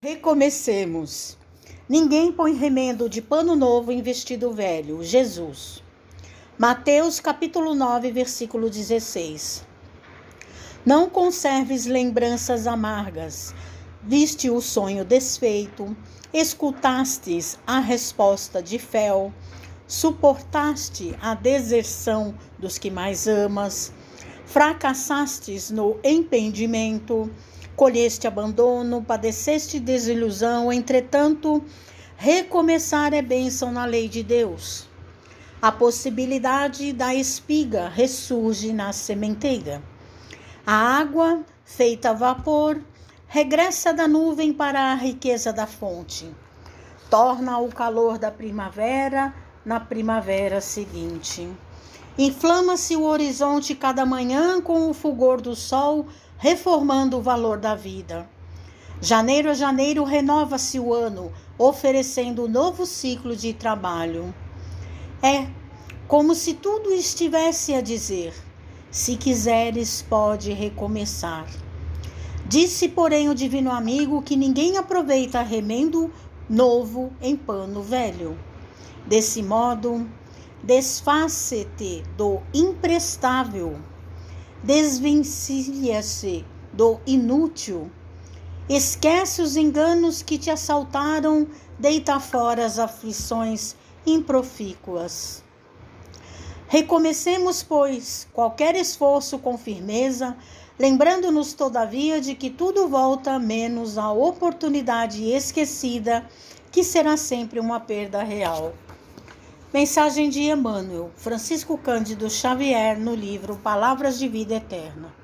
Recomecemos. Ninguém põe remendo de pano novo em vestido velho. Jesus. Mateus capítulo 9, versículo 16. Não conserves lembranças amargas. Viste o sonho desfeito, escutastes a resposta de fel, suportaste a deserção dos que mais amas, fracassastes no empreendimento, colheste abandono, padeceste desilusão, entretanto, recomeçar é bênção na lei de Deus. A possibilidade da espiga ressurge na sementeira. A água, feita a vapor, regressa da nuvem para a riqueza da fonte. Torna o calor da primavera na primavera seguinte. Inflama-se o horizonte cada manhã com o fulgor do sol reformando o valor da vida. Janeiro a janeiro renova-se o ano, oferecendo um novo ciclo de trabalho. É como se tudo estivesse a dizer: se quiseres, pode recomeçar. Disse, porém, o divino amigo que ninguém aproveita remendo novo em pano velho. Desse modo, desface-te do imprestável desvencilha-se do inútil. Esquece os enganos que te assaltaram, deita fora as aflições improfícuas. Recomecemos, pois, qualquer esforço com firmeza, lembrando-nos, todavia, de que tudo volta menos a oportunidade esquecida, que será sempre uma perda real. Mensagem de Emmanuel, Francisco Cândido Xavier, no livro Palavras de Vida Eterna.